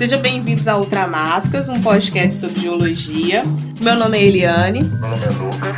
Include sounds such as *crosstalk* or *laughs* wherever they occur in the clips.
Sejam bem-vindos a Ultramáficas, um podcast sobre geologia. Meu nome é Eliane. Meu nome é Lucas.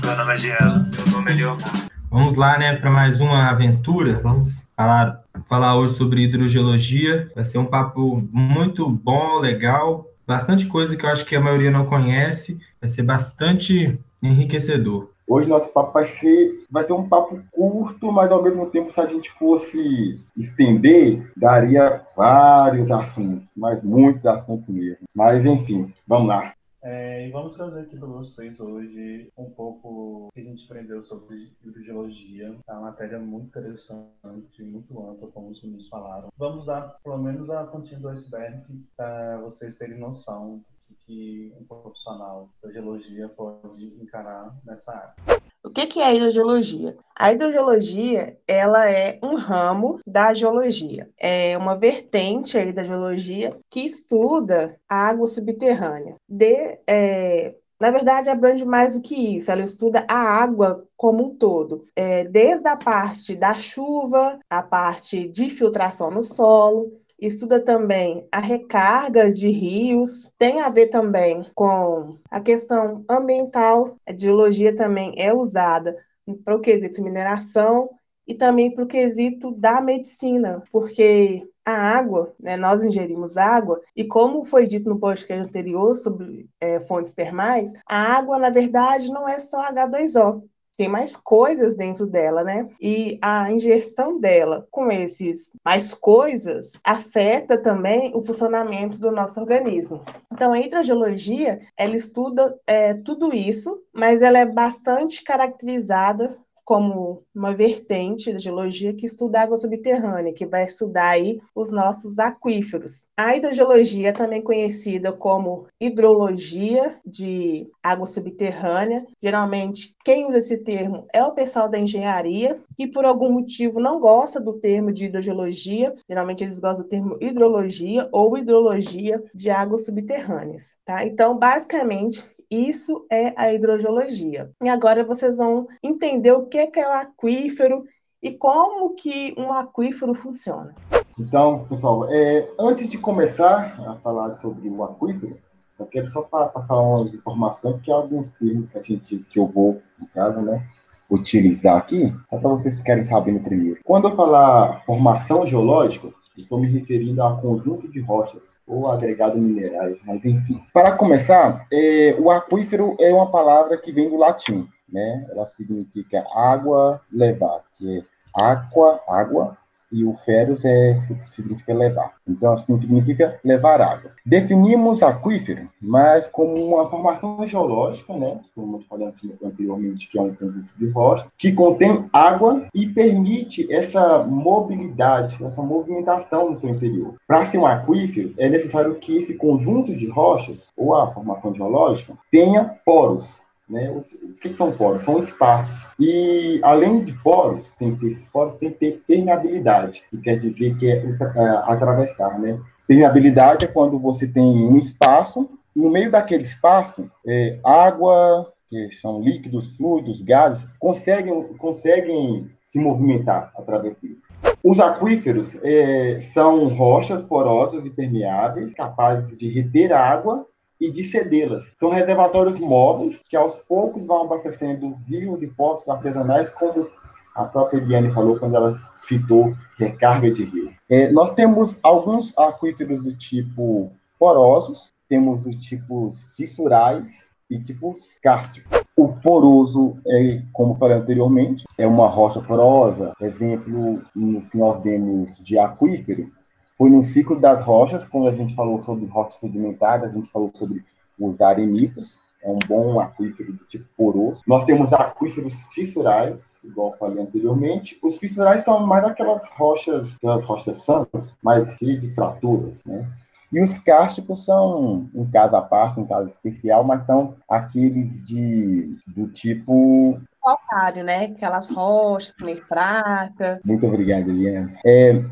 Meu nome é Giela. Meu nome é Leonardo. Vamos lá, né, para mais uma aventura. Vamos falar, falar hoje sobre hidrogeologia. Vai ser um papo muito bom, legal, bastante coisa que eu acho que a maioria não conhece. Vai ser bastante enriquecedor. Hoje nosso papo vai ser, vai ser um papo curto, mas ao mesmo tempo, se a gente fosse estender, daria vários assuntos, mas muitos assuntos mesmo. Mas enfim, vamos lá. É, e vamos trazer aqui para vocês hoje um pouco que a gente aprendeu sobre hidrogeologia. É uma matéria muito interessante, muito ampla, como os meninos falaram. Vamos dar pelo menos a pontinha do iceberg para vocês terem noção que um profissional da geologia pode encarar nessa área. O que é a hidrogeologia? A hidrogeologia ela é um ramo da geologia, é uma vertente aí da geologia que estuda a água subterrânea. De, é, na verdade, abrange mais do que isso, ela estuda a água como um todo, é, desde a parte da chuva, a parte de filtração no solo, estuda também a recarga de rios, tem a ver também com a questão ambiental, a geologia também é usada para o quesito mineração e também para o quesito da medicina, porque a água, né, nós ingerimos água, e como foi dito no podcast anterior sobre é, fontes termais, a água, na verdade, não é só H2O, tem mais coisas dentro dela, né? E a ingestão dela com esses mais coisas afeta também o funcionamento do nosso organismo. Então, a hidrogeologia, ela estuda é, tudo isso, mas ela é bastante caracterizada como uma vertente da geologia que estuda água subterrânea, que vai estudar aí os nossos aquíferos. A hidrogeologia é também conhecida como hidrologia de água subterrânea. Geralmente, quem usa esse termo é o pessoal da engenharia, que por algum motivo não gosta do termo de hidrogeologia. Geralmente eles gostam do termo hidrologia ou hidrologia de águas subterrâneas, tá? Então, basicamente, isso é a hidrogeologia. E agora vocês vão entender o que é o aquífero e como que um aquífero funciona. Então, pessoal, é, antes de começar a falar sobre o aquífero, só quero só passar umas informações que há alguns termos que a gente que eu vou, no caso, né, utilizar aqui, só para vocês ficarem sabendo primeiro. Quando eu falar formação geológica, Estou me referindo a conjunto de rochas ou agregado minerais, mas enfim. Para começar, é, o aquífero é uma palavra que vem do latim, né? Ela significa água levar, que é aqua, água, e o feros é, significa levar. Então, assim, significa levar água. Definimos aquífero, mas como uma formação geológica, né, como eu falei anteriormente, que é um conjunto de rochas, que contém água e permite essa mobilidade, essa movimentação no seu interior. Para ser um aquífero, é necessário que esse conjunto de rochas, ou a formação geológica, tenha poros, né? o que são poros? São espaços. E, além de poros, tem que ter, poros tem que ter permeabilidade, que quer dizer que é, é atravessar. Né? Permeabilidade é quando você tem um espaço, no meio daquele espaço, é, água, que são líquidos, fluidos, gases, conseguem, conseguem se movimentar através deles. Os aquíferos é, são rochas porosas e permeáveis, capazes de reter água e de cedê-las. São reservatórios móveis que aos poucos vão abastecendo rios e poços artesanais, como a própria Eliane falou quando ela citou recarga de rio. É, nós temos alguns aquíferos do tipo porosos, temos do tipo fissurais e tipos cársticos. O poroso, é, como falei anteriormente, é uma rocha porosa. Exemplo que nós demos de aquífero foi no ciclo das rochas, quando a gente falou sobre rochas sedimentares, a gente falou sobre os arenitos, é um bom aquífero do tipo poroso. Nós temos aquíferos fissurais, igual eu falei anteriormente. Os fissurais são mais aquelas rochas, aquelas rochas santas, mais cheias de fraturas, né? E os cársticos são um caso à parte, um caso especial, mas são aqueles de do tipo calcário, né? Aquelas rochas meio fracas. Muito obrigado, Eliane. É,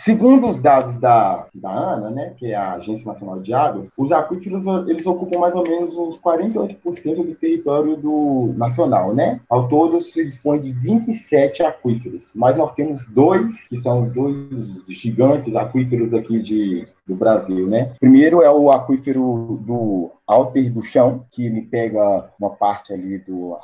Segundo os dados da, da ANA, né, que é a Agência Nacional de Águas, os aquíferos eles ocupam mais ou menos uns 48% do território do nacional, né? Ao todo se dispõe de 27 aquíferos, mas nós temos dois que são os dois gigantes aquíferos aqui de do Brasil, né? Primeiro é o aquífero do Alter do Chão, que ele pega uma parte ali do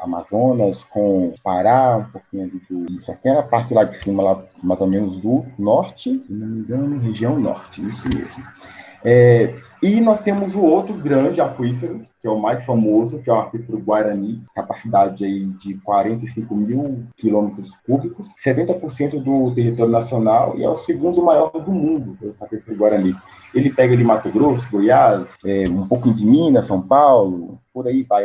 Amazonas com Pará, um pouquinho ali do. Isso aqui é a parte lá de cima, lá mais ou menos do norte, se não me engano, região norte, isso mesmo. É, e nós temos o outro grande aquífero, que é o mais famoso, que é o aquífero Guarani, capacidade aí de 45 mil quilômetros cúbicos, 70% do território nacional e é o segundo maior do mundo, o aquífero Guarani. Ele pega de Mato Grosso, Goiás, é, um pouquinho de Minas, São Paulo, por aí vai.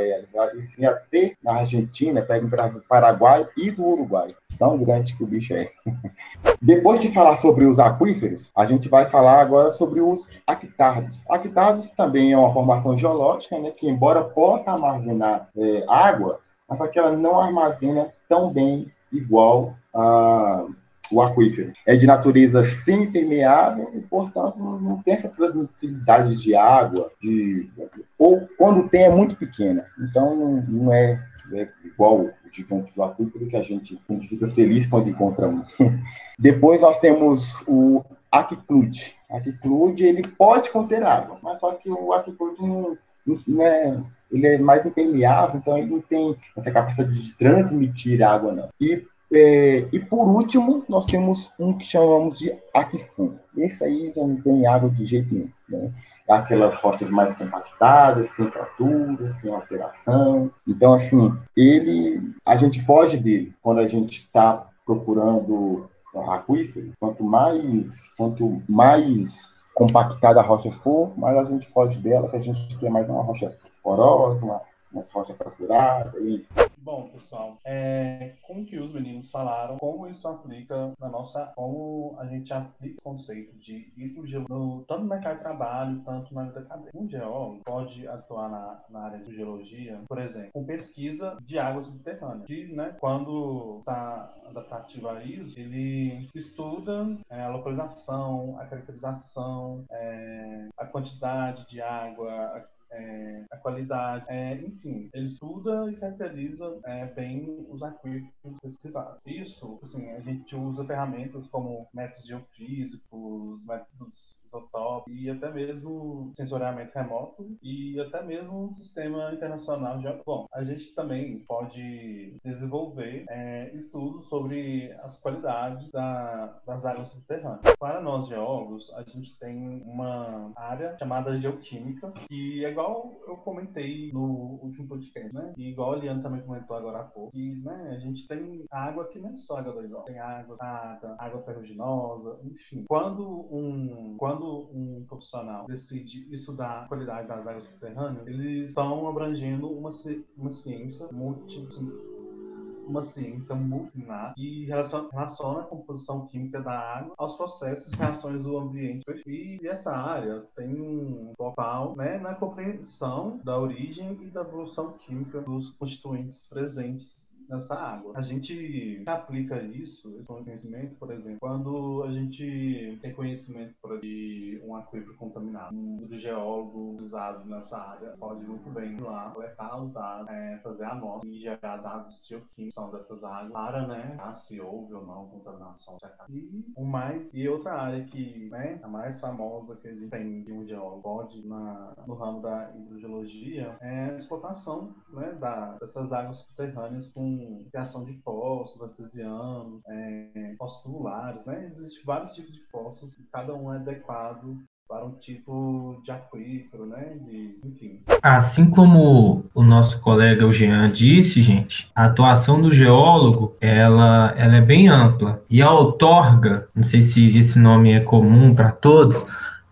Até na Argentina, pega um do Paraguai e do Uruguai. Tão grande que o bicho é. *laughs* Depois de falar sobre os aquíferos, a gente vai falar agora sobre os aquítardos. Aquítardos também é uma formação geológica, né, que embora possa armazenar é, água, mas só que ela não armazena tão bem igual a o aquífero. É de natureza semi-permeável e, portanto, não tem essa transmissibilidade de água, de... ou quando tem é muito pequena. Então, não, não é, é, igual o gigante do aquífero que a gente, a gente fica feliz quando encontra um. *laughs* Depois nós temos o aquiclude. Aquiclude, ele pode conter água, mas só que o aquiclude é ele é mais impermeável, então ele não tem essa capacidade de transmitir água, não. E é, e por último, nós temos um que chamamos de Akifu. Esse aí já não tem água de jeito nenhum. Né? É aquelas rochas mais compactadas, sem fratura, sem alteração. Então, assim, ele, a gente foge dele quando a gente está procurando aquífero. Quanto mais, quanto mais compactada a rocha for, mais a gente foge dela, que a gente quer mais uma rocha porosa, uma, uma rocha fraturada, e Bom, pessoal, é, como que os meninos falaram, como isso aplica na nossa, como a gente aplica o conceito de hidrogeologia, tanto no mercado de trabalho, tanto na vida acadêmica. Um geólogo pode atuar na, na área de geologia, por exemplo, com pesquisa de águas subterrâneas, que, né, quando está adaptativo a isso, ele estuda é, a localização, a caracterização, é, a quantidade de água, a é, a qualidade, é, enfim, ele estuda e caracteriza é, bem os aquíferos pesquisados. Isso, assim, a gente usa ferramentas como métodos geofísicos, métodos top e até mesmo sensoriamento remoto e até mesmo um sistema internacional de bom a gente também pode desenvolver é, estudos sobre as qualidades da, das águas subterrâneas. Para nós geólogos a gente tem uma área chamada geoquímica que é igual eu comentei no último podcast né? E igual a Liana também comentou agora há pouco e né a gente tem água que não é só água do tem água água, água ferruginosa enfim. Quando um quando quando um profissional decide estudar a qualidade das águas subterrâneas, eles estão abrangendo uma, uma ciência multi uma ciência multidisciplinar que relaciona, relaciona, a composição química da água aos processos e reações do ambiente. E essa área tem um focal né, na compreensão da origem e da evolução química dos constituintes presentes nessa água. A gente aplica isso, esse conhecimento, por exemplo, quando a gente tem conhecimento de um aquífero contaminado. Um geólogo usado nessa área pode muito bem ir lá, coletar os dados, é, fazer a nota e gerar dados geoquímicos dessas águas para, né, se houve ou não contaminação. E o mais, e outra área que, né, a mais famosa que a gente tem de um geólogo pode na, no ramo da hidrogeologia é a explotação, né, da, dessas águas subterrâneas com criação de poços artesianos, é, poços tubulares, né? Existem vários tipos de e cada um é adequado para um tipo de aquífero, né? De, enfim. Assim como o nosso colega o Jean disse, gente, a atuação do geólogo ela, ela é bem ampla e a outorga, não sei se esse nome é comum para todos,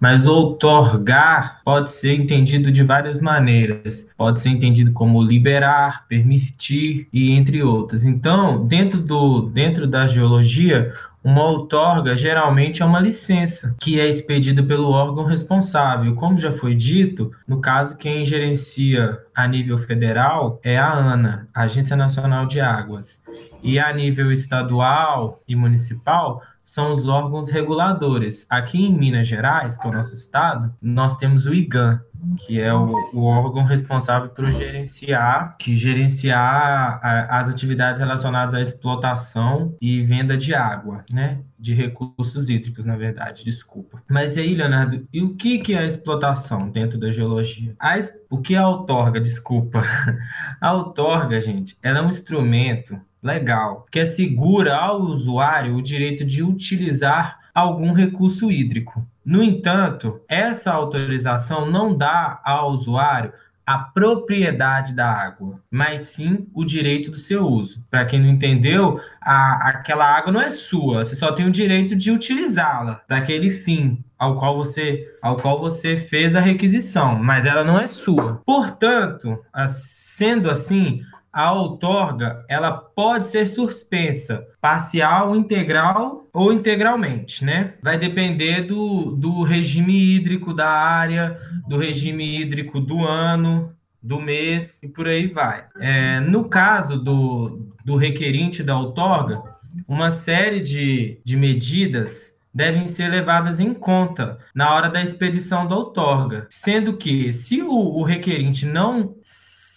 mas outorgar pode ser entendido de várias maneiras. Pode ser entendido como liberar, permitir e entre outras. Então, dentro, do, dentro da geologia, uma outorga geralmente é uma licença que é expedida pelo órgão responsável. Como já foi dito, no caso, quem gerencia a nível federal é a ANA, Agência Nacional de Águas. E a nível estadual e municipal, são os órgãos reguladores. Aqui em Minas Gerais, que é o nosso estado, nós temos o IGAN, que é o, o órgão responsável por gerenciar, que gerenciar a, as atividades relacionadas à explotação e venda de água, né? De recursos hídricos, na verdade, desculpa. Mas aí, Leonardo, e o que, que é a explotação dentro da geologia? A, o que é a outorga? Desculpa. *laughs* A outorga, gente, ela é um instrumento legal que assegura ao usuário o direito de utilizar algum recurso hídrico. No entanto, essa autorização não dá ao usuário a propriedade da água, mas sim o direito do seu uso. Para quem não entendeu, a, aquela água não é sua, você só tem o direito de utilizá-la para aquele fim ao qual você ao qual você fez a requisição, mas ela não é sua. Portanto, sendo assim, a outorga ela pode ser suspensa, parcial, integral ou integralmente, né? Vai depender do, do regime hídrico da área, do regime hídrico do ano, do mês e por aí vai. É, no caso do, do requerente da outorga, uma série de, de medidas devem ser levadas em conta na hora da expedição da outorga, sendo que se o, o requerente não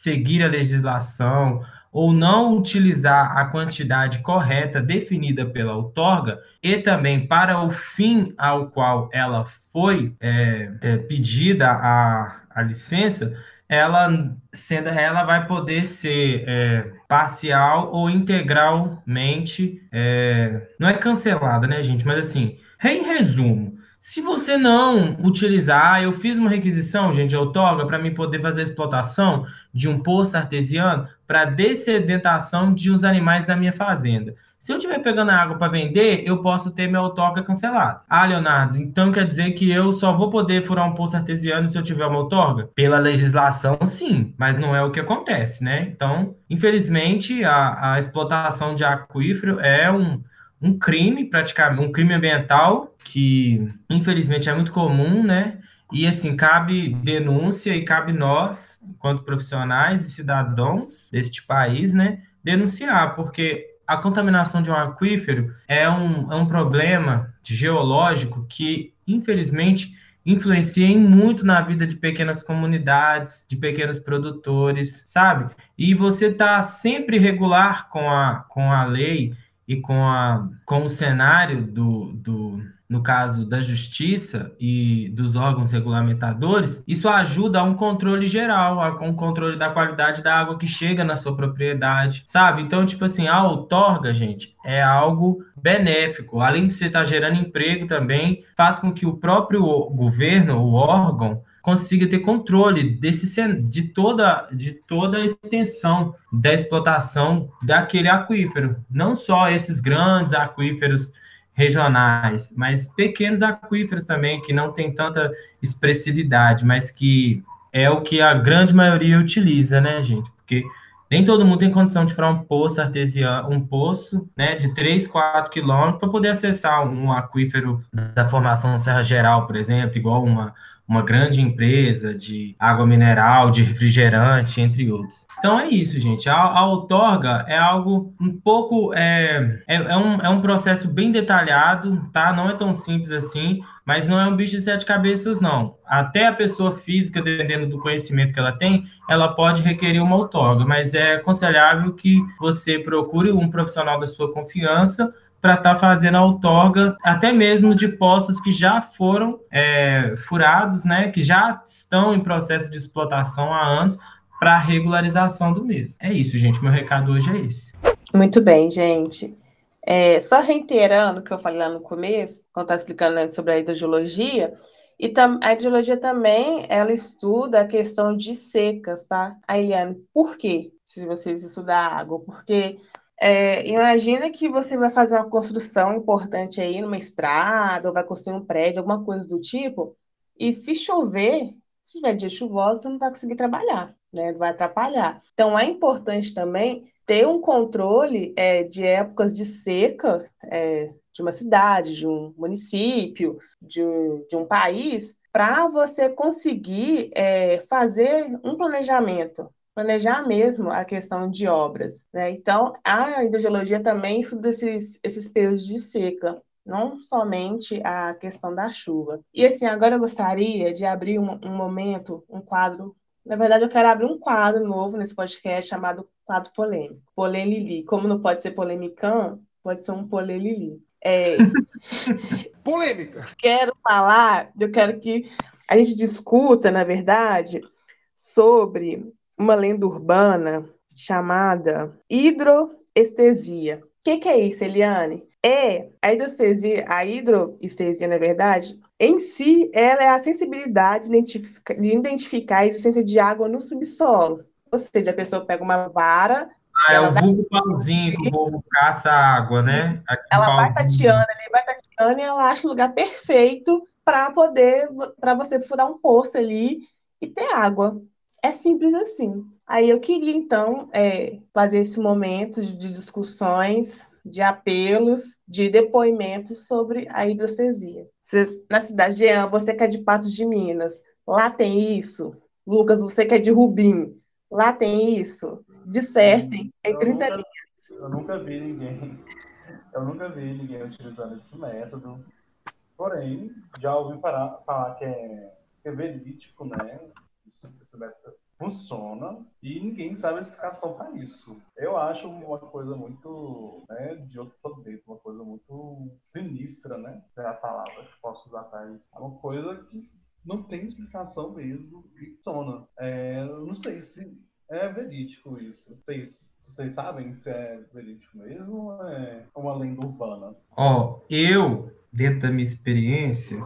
seguir a legislação ou não utilizar a quantidade correta definida pela outorga e também para o fim ao qual ela foi é, é, pedida a, a licença, ela sendo ela vai poder ser é, parcial ou integralmente é, não é cancelada, né, gente? Mas assim, em resumo, se você não utilizar, eu fiz uma requisição, gente, de outorga para mim poder fazer a explotação de um poço artesiano para dessedentação de uns animais da minha fazenda. Se eu estiver pegando água para vender, eu posso ter minha outorga cancelada. Ah, Leonardo, então quer dizer que eu só vou poder furar um poço artesiano se eu tiver uma outorga? Pela legislação, sim, mas não é o que acontece, né? Então, infelizmente, a, a explotação de aquífero é um um crime, praticamente, um crime ambiental que infelizmente é muito comum, né? E assim, cabe denúncia e cabe nós, enquanto profissionais e cidadãos deste país, né, denunciar, porque a contaminação de um aquífero é um, é um problema geológico que, infelizmente, influencia muito na vida de pequenas comunidades, de pequenos produtores, sabe? E você tá sempre regular com a, com a lei e com, a, com o cenário do, do, no caso da justiça e dos órgãos regulamentadores, isso ajuda a um controle geral, a um controle da qualidade da água que chega na sua propriedade, sabe? Então, tipo assim, a outorga, gente, é algo benéfico. Além de você estar gerando emprego também, faz com que o próprio governo, o órgão, consiga ter controle desse de toda de toda a extensão da explotação daquele aquífero, não só esses grandes aquíferos regionais, mas pequenos aquíferos também que não tem tanta expressividade, mas que é o que a grande maioria utiliza, né, gente? Porque nem todo mundo tem condição de furar um poço artesiano, um poço, né, de 3, 4 quilômetros para poder acessar um aquífero da formação Serra Geral, por exemplo, igual uma uma grande empresa de água mineral, de refrigerante, entre outros. Então é isso, gente. A, a outorga é algo um pouco. É, é, é, um, é um processo bem detalhado, tá? Não é tão simples assim, mas não é um bicho de sete cabeças, não. Até a pessoa física, dependendo do conhecimento que ela tem, ela pode requerer uma outorga, mas é aconselhável que você procure um profissional da sua confiança para estar tá fazendo a outorga, até mesmo de postos que já foram é, furados, né, que já estão em processo de explotação há anos, para regularização do mesmo. É isso, gente. Meu recado hoje é esse. Muito bem, gente. É, só reiterando o que eu falei lá no começo, quando estava explicando né, sobre a hidrogeologia, e a hidrologia também, ela estuda a questão de secas, tá? A Eliane, por quê? Se vocês estudar água, porque é, imagina que você vai fazer uma construção importante aí numa estrada, ou vai construir um prédio, alguma coisa do tipo, e se chover, se tiver dia chuvoso, você não vai conseguir trabalhar, né? Vai atrapalhar. Então, é importante também ter um controle é, de épocas de seca é, de uma cidade, de um município, de um, de um país, para você conseguir é, fazer um planejamento planejar mesmo a questão de obras. Né? Então, a hidrogeologia também estuda esses, esses períodos de seca. não somente a questão da chuva. E assim, agora eu gostaria de abrir um, um momento, um quadro. Na verdade, eu quero abrir um quadro novo nesse podcast chamado quadro polêmico. Polêmili. Como não pode ser polemicão, pode ser um polêmili. É... *laughs* Polêmica. Quero falar, eu quero que a gente discuta, na verdade, sobre uma lenda urbana chamada hidroestesia. O que, que, é isso, Eliane? É a hidroestesia, a hidroestesia, na verdade, em si, ela é a sensibilidade de identificar a existência de água no subsolo. Ou seja, a pessoa pega uma vara. Ah, é o vulgo pauzinho que o povo caça água, né? Aqui ela vai tateando, ali, vai tateando e ela acha o lugar perfeito para poder, para você furar um poço ali e ter água. É simples assim. Aí eu queria, então, é, fazer esse momento de discussões, de apelos, de depoimentos sobre a hidrostesia. na cidade de Jean, você que é de Patos de Minas, lá tem isso? Lucas, você que é de Rubim, lá tem isso? Dissertem em 30 nunca, linhas. Eu nunca vi ninguém, eu nunca vi ninguém utilizando esse método. Porém, já ouvi falar, falar que, é, que é verídico, né? Método funciona e ninguém sabe a explicação para isso. Eu acho uma coisa muito, né, de outro planeta, uma coisa muito sinistra, né? É a palavra que posso usar para isso. É uma coisa que não tem explicação mesmo e funciona. É, eu não sei se é verídico isso. Vocês, vocês sabem se é verídico mesmo ou é uma lenda urbana? Ó, oh, eu, dentro da minha experiência,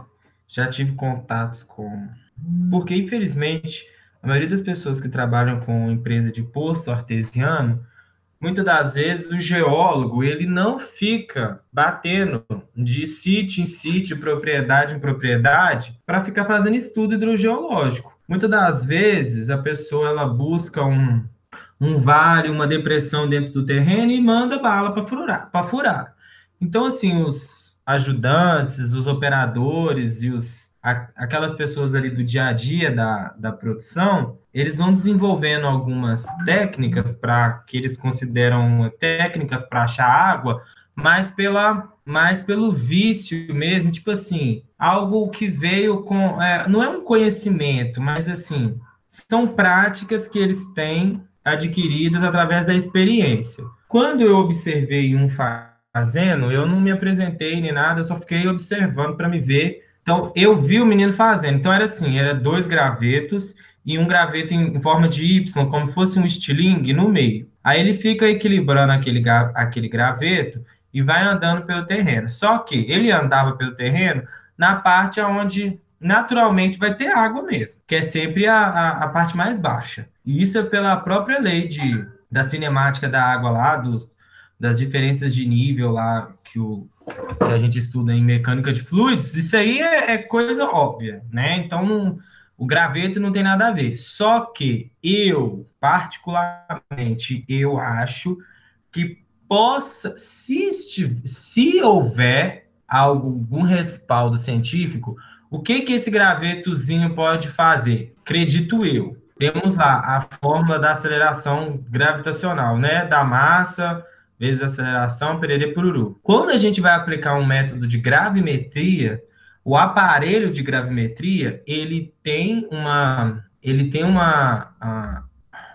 já tive contatos com. Porque, infelizmente, a maioria das pessoas que trabalham com empresa de poço artesiano, muitas das vezes o geólogo ele não fica batendo de sítio em sítio, propriedade em propriedade, para ficar fazendo estudo hidrogeológico. Muitas das vezes a pessoa ela busca um, um vale, uma depressão dentro do terreno e manda bala para furar, para furar. Então assim, os ajudantes, os operadores e os aquelas pessoas ali do dia a dia da, da produção, eles vão desenvolvendo algumas técnicas para que eles consideram técnicas para achar água, mas pela mais pelo vício mesmo, tipo assim, algo que veio com é, não é um conhecimento, mas assim, são práticas que eles têm adquiridas através da experiência. Quando eu observei um fazendo, eu não me apresentei nem nada, eu só fiquei observando para me ver então, eu vi o menino fazendo. Então, era assim, era dois gravetos e um graveto em, forma de Y, como fosse um estilingue no meio. Aí ele fica equilibrando aquele, aquele graveto e vai andando pelo terreno. Só que ele andava pelo terreno na parte onde naturalmente vai ter água mesmo, que é sempre a, a, a parte mais baixa. E isso é pela própria lei de, da cinemática da água lá, do, das diferenças de nível lá que o, que a gente estuda em mecânica de fluidos, isso aí é, é coisa óbvia, né? Então, não, o graveto não tem nada a ver. Só que eu, particularmente, eu acho que possa, se, se houver algum respaldo científico, o que que esse gravetozinho pode fazer? Acredito eu. Temos lá a fórmula da aceleração gravitacional, né? Da massa vezes aceleração, perere pururu. Quando a gente vai aplicar um método de gravimetria, o aparelho de gravimetria, ele tem uma ele tem uma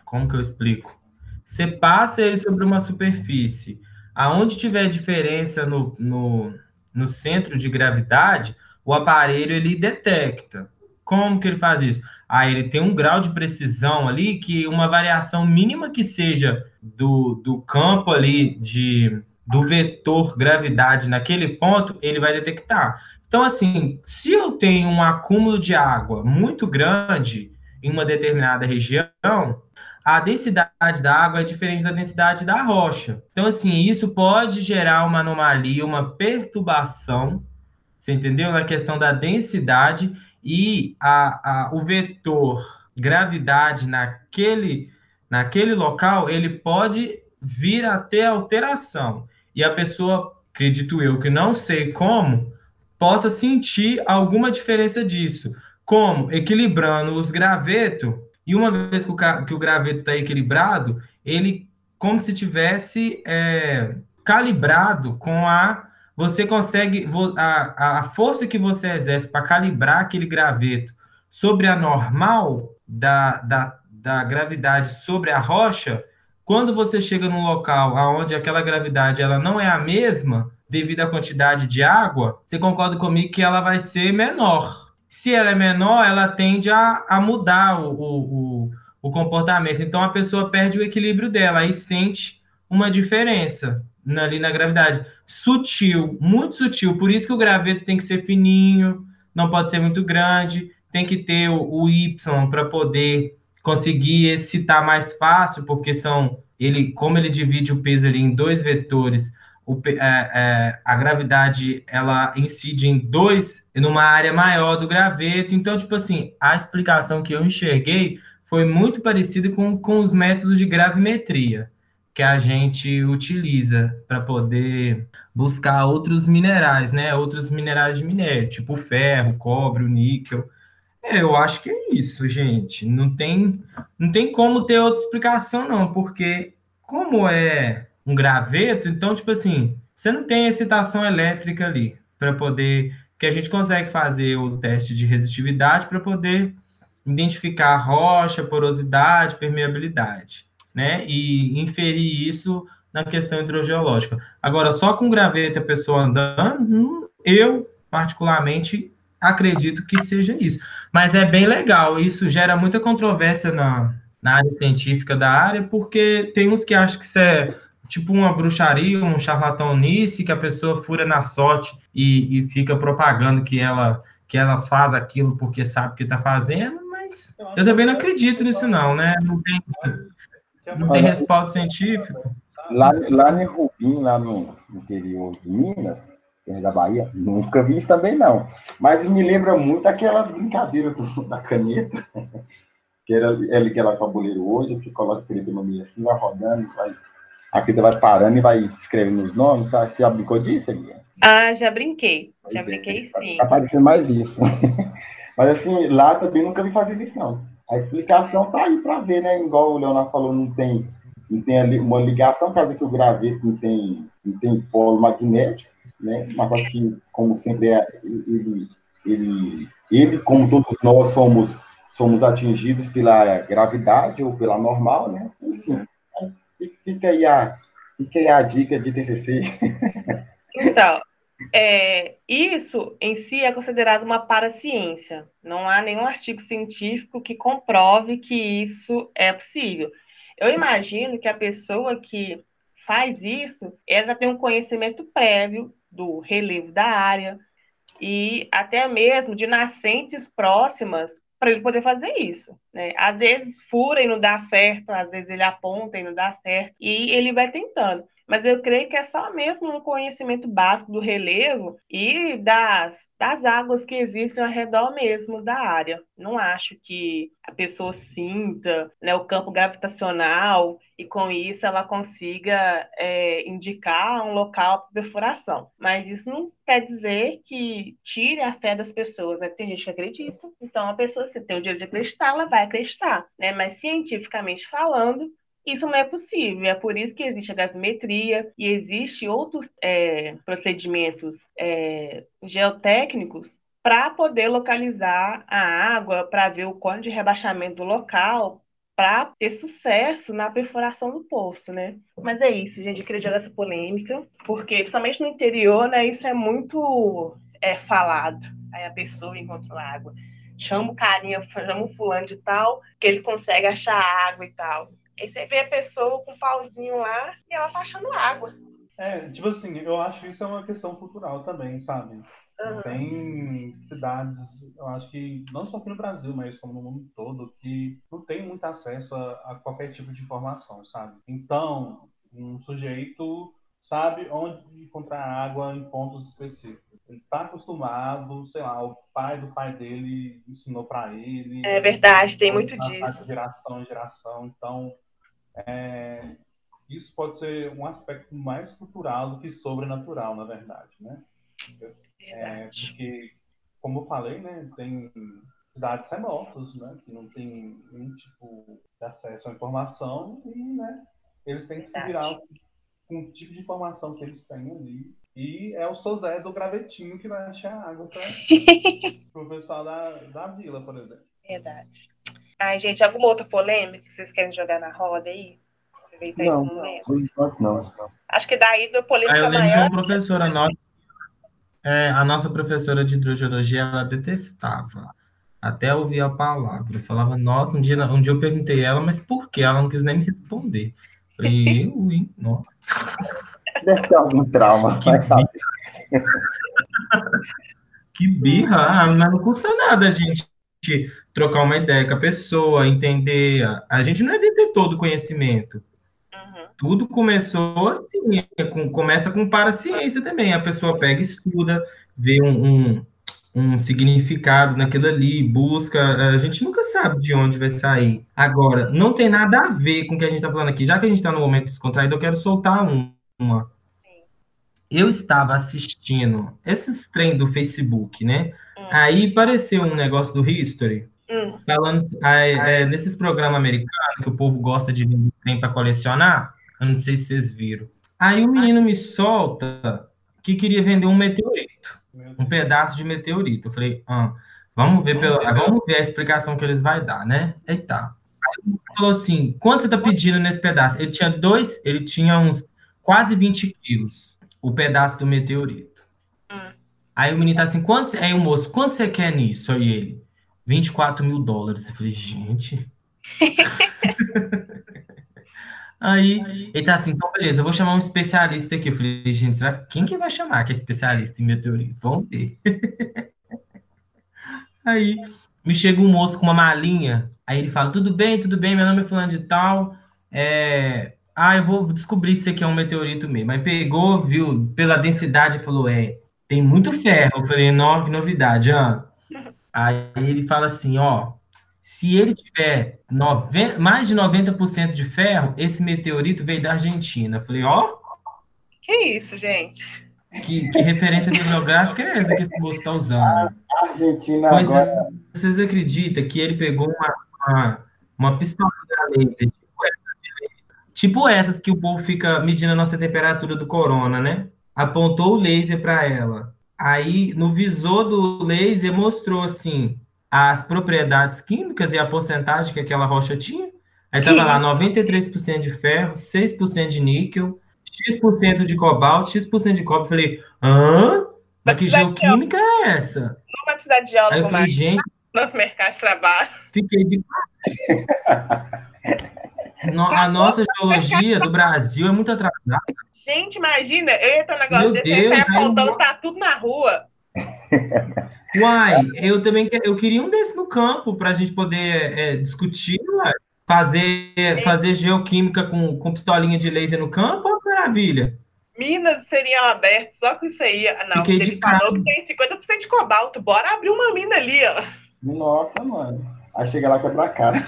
como que eu explico? Você passa ele sobre uma superfície, aonde tiver diferença no, no, no centro de gravidade, o aparelho ele detecta. Como que ele faz isso? Ah, ele tem um grau de precisão ali que uma variação mínima que seja do, do campo ali de do vetor gravidade naquele ponto, ele vai detectar. Então, assim, se eu tenho um acúmulo de água muito grande em uma determinada região, a densidade da água é diferente da densidade da rocha. Então, assim, isso pode gerar uma anomalia, uma perturbação, você entendeu? Na questão da densidade e a, a, o vetor gravidade naquele, naquele local, ele pode vir a ter alteração. E a pessoa, acredito eu, que não sei como, possa sentir alguma diferença disso. Como? Equilibrando os gravetos, e uma vez que o, que o graveto está equilibrado, ele como se tivesse é, calibrado com a você consegue, a, a força que você exerce para calibrar aquele graveto sobre a normal da, da, da gravidade sobre a rocha, quando você chega num local onde aquela gravidade ela não é a mesma, devido à quantidade de água, você concorda comigo que ela vai ser menor. Se ela é menor, ela tende a, a mudar o, o, o comportamento. Então a pessoa perde o equilíbrio dela e sente uma diferença ali na gravidade. Sutil, muito sutil. Por isso que o graveto tem que ser fininho, não pode ser muito grande, tem que ter o, o Y para poder conseguir excitar mais fácil, porque são ele, como ele divide o peso ali em dois vetores, o, é, é, a gravidade ela incide em dois, numa área maior do graveto. Então, tipo assim, a explicação que eu enxerguei foi muito parecida com, com os métodos de gravimetria que a gente utiliza para poder buscar outros minerais, né? Outros minerais de minério, tipo ferro, cobre, níquel. É, eu acho que é isso, gente. Não tem, não tem como ter outra explicação, não, porque como é um graveto, então, tipo assim, você não tem excitação elétrica ali para poder. que a gente consegue fazer o teste de resistividade para poder identificar rocha, porosidade, permeabilidade, né? E inferir isso na questão hidrogeológica. Agora, só com graveto a pessoa andando, hum, eu, particularmente, acredito que seja isso. Mas é bem legal, isso gera muita controvérsia na, na área científica da área, porque tem uns que acham que isso é tipo uma bruxaria, um charlatanice, que a pessoa fura na sorte e, e fica propagando que ela, que ela faz aquilo porque sabe o que está fazendo, mas eu também não acredito nisso não, né? Não tem, não tem respaldo científico. Lá, lá em Rubim, lá no interior de Minas, da Bahia, nunca vi isso também não. Mas me lembra muito aquelas brincadeiras do, da caneta, *laughs* que era ele que ela tabuleiro hoje, que coloca a caneta no meio assim, vai rodando, vai a Pita vai parando e vai escrevendo os nomes, tá? Você já brincou disso, Elia? Ah, já brinquei. Pois já é, brinquei tá, sim. Tá parecendo mais isso. *laughs* Mas assim, lá também nunca vi fazer isso, não. A explicação tá aí para ver, né? Igual o Leonardo falou, não tem, não tem ali uma ligação, por causa que o graveto não tem, não tem polo magnético, né? Mas aqui, como sempre, é, ele, ele, ele, como todos nós somos, somos atingidos pela gravidade ou pela normal, né? Enfim, Fica aí a, fica aí a dica de TCC. Então, é, isso em si é considerado uma paraciência. Não há nenhum artigo científico que comprove que isso é possível. Eu imagino que a pessoa que faz isso, ela já tem um conhecimento prévio do relevo da área e até mesmo de nascentes próximas para ele poder fazer isso. Né? Às vezes fura e não dá certo, às vezes ele aponta e não dá certo, e ele vai tentando. Mas eu creio que é só mesmo um conhecimento básico do relevo e das, das águas que existem ao redor mesmo da área. Não acho que a pessoa sinta né, o campo gravitacional e com isso ela consiga é, indicar um local para perfuração. Mas isso não quer dizer que tire a fé das pessoas, né? Tem gente que acredita, então a pessoa, se tem o direito de acreditar, ela vai acreditar, né? Mas cientificamente falando, isso não é possível. É por isso que existe a gravimetria e existe outros é, procedimentos é, geotécnicos para poder localizar a água, para ver o quanto de rebaixamento do local, para ter sucesso na perfuração do poço, né? Mas é isso, gente, eu queria jogar essa polêmica, porque principalmente no interior, né, isso é muito é, falado. Aí a pessoa encontra água, chama o carinha, chama o fulano de tal, que ele consegue achar água e tal. Aí você vê a pessoa com um pauzinho lá e ela tá achando água. É, tipo assim, eu acho que isso é uma questão cultural também, sabe? Uhum. Tem cidades, eu acho que não só aqui no Brasil, mas como no mundo todo, que não tem muito acesso a, a qualquer tipo de informação, sabe? Então, um sujeito sabe onde encontrar água em pontos específicos. Ele está acostumado, sei lá, o pai do pai dele ensinou para ele. É verdade, tem muito disso. De geração em geração. Então, é, isso pode ser um aspecto mais cultural do que sobrenatural, na verdade, né? É, porque, como eu falei, né, tem cidades remotas, né, que não tem nenhum tipo de acesso à informação e, né, eles têm que se virar com o tipo de informação que eles têm ali. E é o Sozé do gravetinho que vai achar água para *laughs* o pessoal da, da vila, por exemplo. Verdade. Ai, gente, alguma outra polêmica que vocês querem jogar na roda aí? Aproveitar Não, esse momento. por enquanto não. Acho que daí da polêmica eu lembro de maior. uma professora nossa, é, a nossa professora de hidrogeologia, ela detestava até ouvir a palavra. Eu falava, nossa, um dia, um dia eu perguntei a ela, mas por quê? Ela não quis nem me responder. Falei, eu, hein? Nossa, Deve ter algum trauma, que vai saber. *laughs* Que birra, ah, mas não custa nada a gente trocar uma ideia com a pessoa, entender. A gente não é detentor do conhecimento. Uhum. Tudo começou assim, é com- começa com paraciência também. A pessoa pega, estuda, vê um, um, um significado naquilo ali, busca. A gente nunca sabe de onde vai sair. Agora, não tem nada a ver com o que a gente está falando aqui. Já que a gente está no momento descontraído, eu quero soltar um- uma. Eu estava assistindo esses trem do Facebook, né? Aí apareceu um negócio do History, Hum. falando é, é, nesses programas americanos que o povo gosta de vender trem para colecionar. Eu não sei se vocês viram. Aí o menino me solta que queria vender um meteorito, um pedaço de meteorito. Eu falei, ah, vamos ver pela, vamos ver a explicação que eles vão dar, né? Eita. Aí ele falou assim, quanto você tá pedindo nesse pedaço? Ele tinha dois, ele tinha uns quase 20 quilos, o pedaço do meteorito. Aí o menino tá assim, quanto, aí o moço, quanto você quer nisso? Aí ele, 24 mil dólares. Eu falei, gente. *laughs* Aí ele tá assim, então beleza, eu vou chamar um especialista aqui. Eu falei, gente, será quem que vai chamar que é especialista em meteorito? Vamos ver. *laughs* Aí me chega um moço com uma malinha. Aí ele fala, tudo bem, tudo bem, meu nome é fulano de tal. É... Ah, eu vou descobrir se aqui é um meteorito mesmo. Aí pegou, viu, pela densidade, falou, é, tem muito ferro. Eu falei, não, que novidade, ah. *laughs* Aí ele fala assim, ó, se ele tiver 90, mais de 90% de ferro, esse meteorito veio da Argentina. Eu falei, ó, Que isso, gente? que, que referência bibliográfica é essa que esse moço está usando? A Argentina Pois é. agora. Vocês acreditam que ele pegou uma, uma, uma pistola laser, tipo tipo essas que o povo fica medindo a nossa temperatura do corona, né? Apontou o laser para ela. Aí, no visor do laser, mostrou, assim, as propriedades químicas e a porcentagem que aquela rocha tinha. Aí tava lá 93% de ferro, 6% de níquel, X% de cobalto, X% de cobre. Falei, hã? Mas que geoquímica é essa? Não vai precisar de aula Aí eu falei, mais gente, nosso mercado de trabalho. Fiquei de. No- a nossa geologia do Brasil é muito atrasada. Gente, imagina, eu ia ter um negócio Meu desse, Deus, aí apontando eu- pra tudo na rua. *laughs* Uai, eu também eu queria um desse no campo para a gente poder é, discutir, uai. fazer, fazer geoquímica com, com pistolinha de laser no campo, ó, que maravilha. Minas seriam abertas só com isso aí. Ah, Não, Fiquei ele de falou cara. que tem 50% de cobalto. Bora abrir uma mina ali, ó. Nossa, mano. Aí chega lá quebra a cara.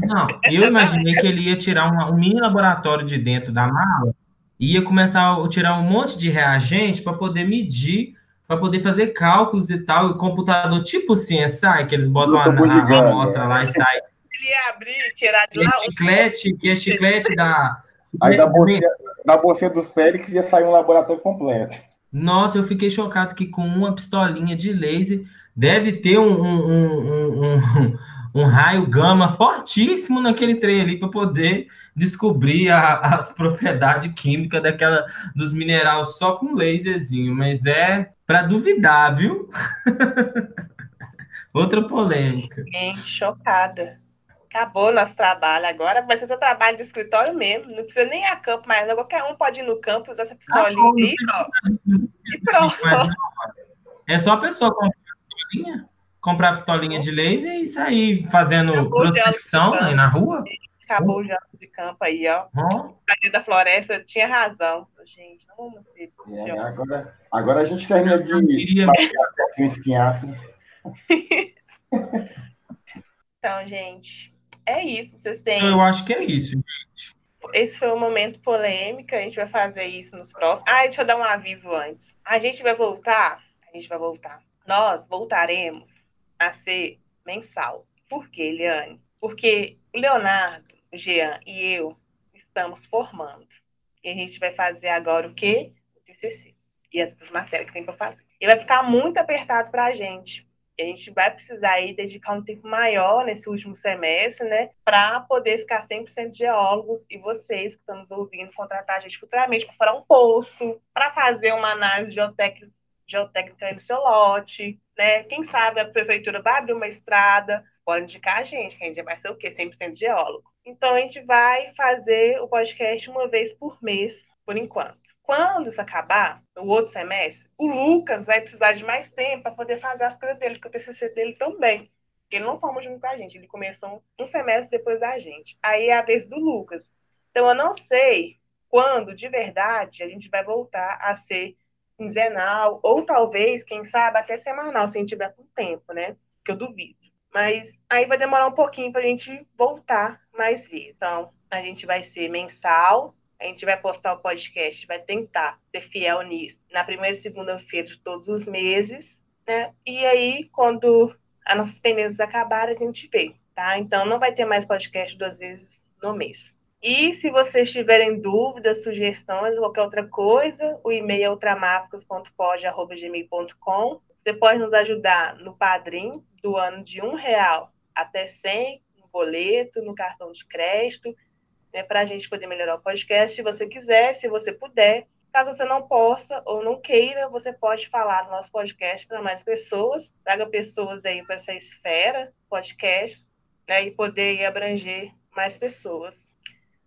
Não, eu imaginei que ele ia tirar uma- um mini laboratório de dentro da mala e ia começar a tirar um monte de reagente para poder medir, para poder fazer cálculos e tal, e computador tipo CSI, que eles botam a, a, a amostra lá e sai Ele ia abrir, tirar de que é lá. chiclete, que é chiclete da. Aí da bolsinha, da bolsinha dos Félix ia sair um laboratório completo. Nossa, eu fiquei chocado que com uma pistolinha de laser deve ter um, um, um, um, um- raio gama fortíssimo naquele trem ali para poder descobrir a- as *laughs* propriedades químicas daquela dos minerais só com laserzinho, mas é para duvidar, viu? *laughs* Outra polêmica. Gente, chocada. Acabou nosso trabalho. Agora vai ser seu trabalho de escritório mesmo. Não precisa nem ir a campo mais, não. Qualquer um pode ir no campo, usar essa pistolinha aí, ó. E pronto. É só a pessoa comprar a pistolinha, comprar a pistolinha de laser e sair fazendo Acabou prospecção na rua. Acabou o jogo de campo aí, ó. Ó, Cadê da floresta tinha razão. Gente, não vamos ser. É, agora, agora a gente termina de eu queria um espinhaço. *laughs* Então, gente, é isso. Vocês têm. Eu acho que é isso. Esse foi o momento polêmica. A gente vai fazer isso nos próximos. Ah, deixa eu dar um aviso antes. A gente vai voltar. A gente vai voltar. Nós voltaremos a ser mensal. Por quê, Eliane? Porque o Leonardo, o Jean e eu estamos formando. E a gente vai fazer agora o quê? O TCC. E essas matérias que tem para fazer. E vai ficar muito apertado para a gente. A gente vai precisar aí dedicar um tempo maior nesse último semestre, né, para poder ficar 100% geólogos e vocês que estão nos ouvindo contratar a gente futuramente para um poço, para fazer uma análise geotécnica, geotécnica no seu lote, né? Quem sabe a prefeitura vai abrir uma estrada, pode indicar a gente, que a gente vai ser o quê? 100% geólogo. Então a gente vai fazer o podcast uma vez por mês, por enquanto. Quando isso acabar, o outro semestre, o Lucas vai precisar de mais tempo para poder fazer as coisas dele, porque o TCC dele também. Ele não forma junto com a gente, ele começou um semestre depois da gente. Aí é a vez do Lucas. Então eu não sei quando, de verdade, a gente vai voltar a ser quinzenal, ou talvez, quem sabe, até semanal, se a gente tiver com tempo, né? Que eu duvido. Mas aí vai demorar um pouquinho para a gente voltar mais vezes. Então, a gente vai ser mensal, a gente vai postar o podcast, vai tentar ser fiel nisso, na primeira e segunda-feira de todos os meses, né? E aí, quando as nossas pendências acabarem, a gente vê, tá? Então, não vai ter mais podcast duas vezes no mês. E se vocês tiverem dúvidas, sugestões, qualquer outra coisa, o e-mail é ultramarcos.pod.gmail.com. Você pode nos ajudar no Padrim, do ano de um real até 100, no boleto, no cartão de crédito, né, para a gente poder melhorar o podcast. Se você quiser, se você puder. Caso você não possa ou não queira, você pode falar no nosso podcast para mais pessoas. Traga pessoas aí para essa esfera, podcast, né, e poder abranger mais pessoas.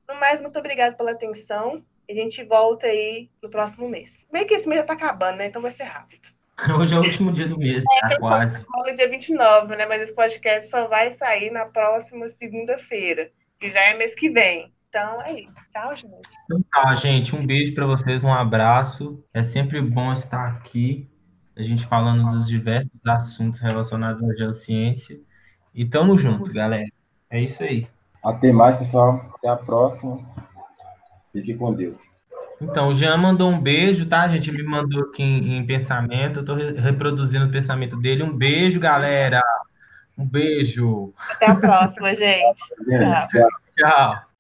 No mais, muito obrigada pela atenção. A gente volta aí no próximo mês. Bem que esse mês já está acabando, né? Então vai ser rápido. *laughs* Hoje é o último dia do mês, *laughs* é, tá quase. No dia 29, né? Mas esse podcast só vai sair na próxima segunda-feira, que já é mês que vem. Então é isso. Tchau, gente. Então tá, gente. Um beijo para vocês, um abraço. É sempre bom estar aqui, a gente falando dos diversos assuntos relacionados à geociência. E tamo junto, galera. É isso aí. Até mais, pessoal. Até a próxima. Fique com Deus. Então, o Jean mandou um beijo, tá, gente? Ele me mandou aqui em, em pensamento. Eu tô re reproduzindo o pensamento dele. Um beijo, galera. Um beijo. Até a próxima, gente. Tchau. Tchau.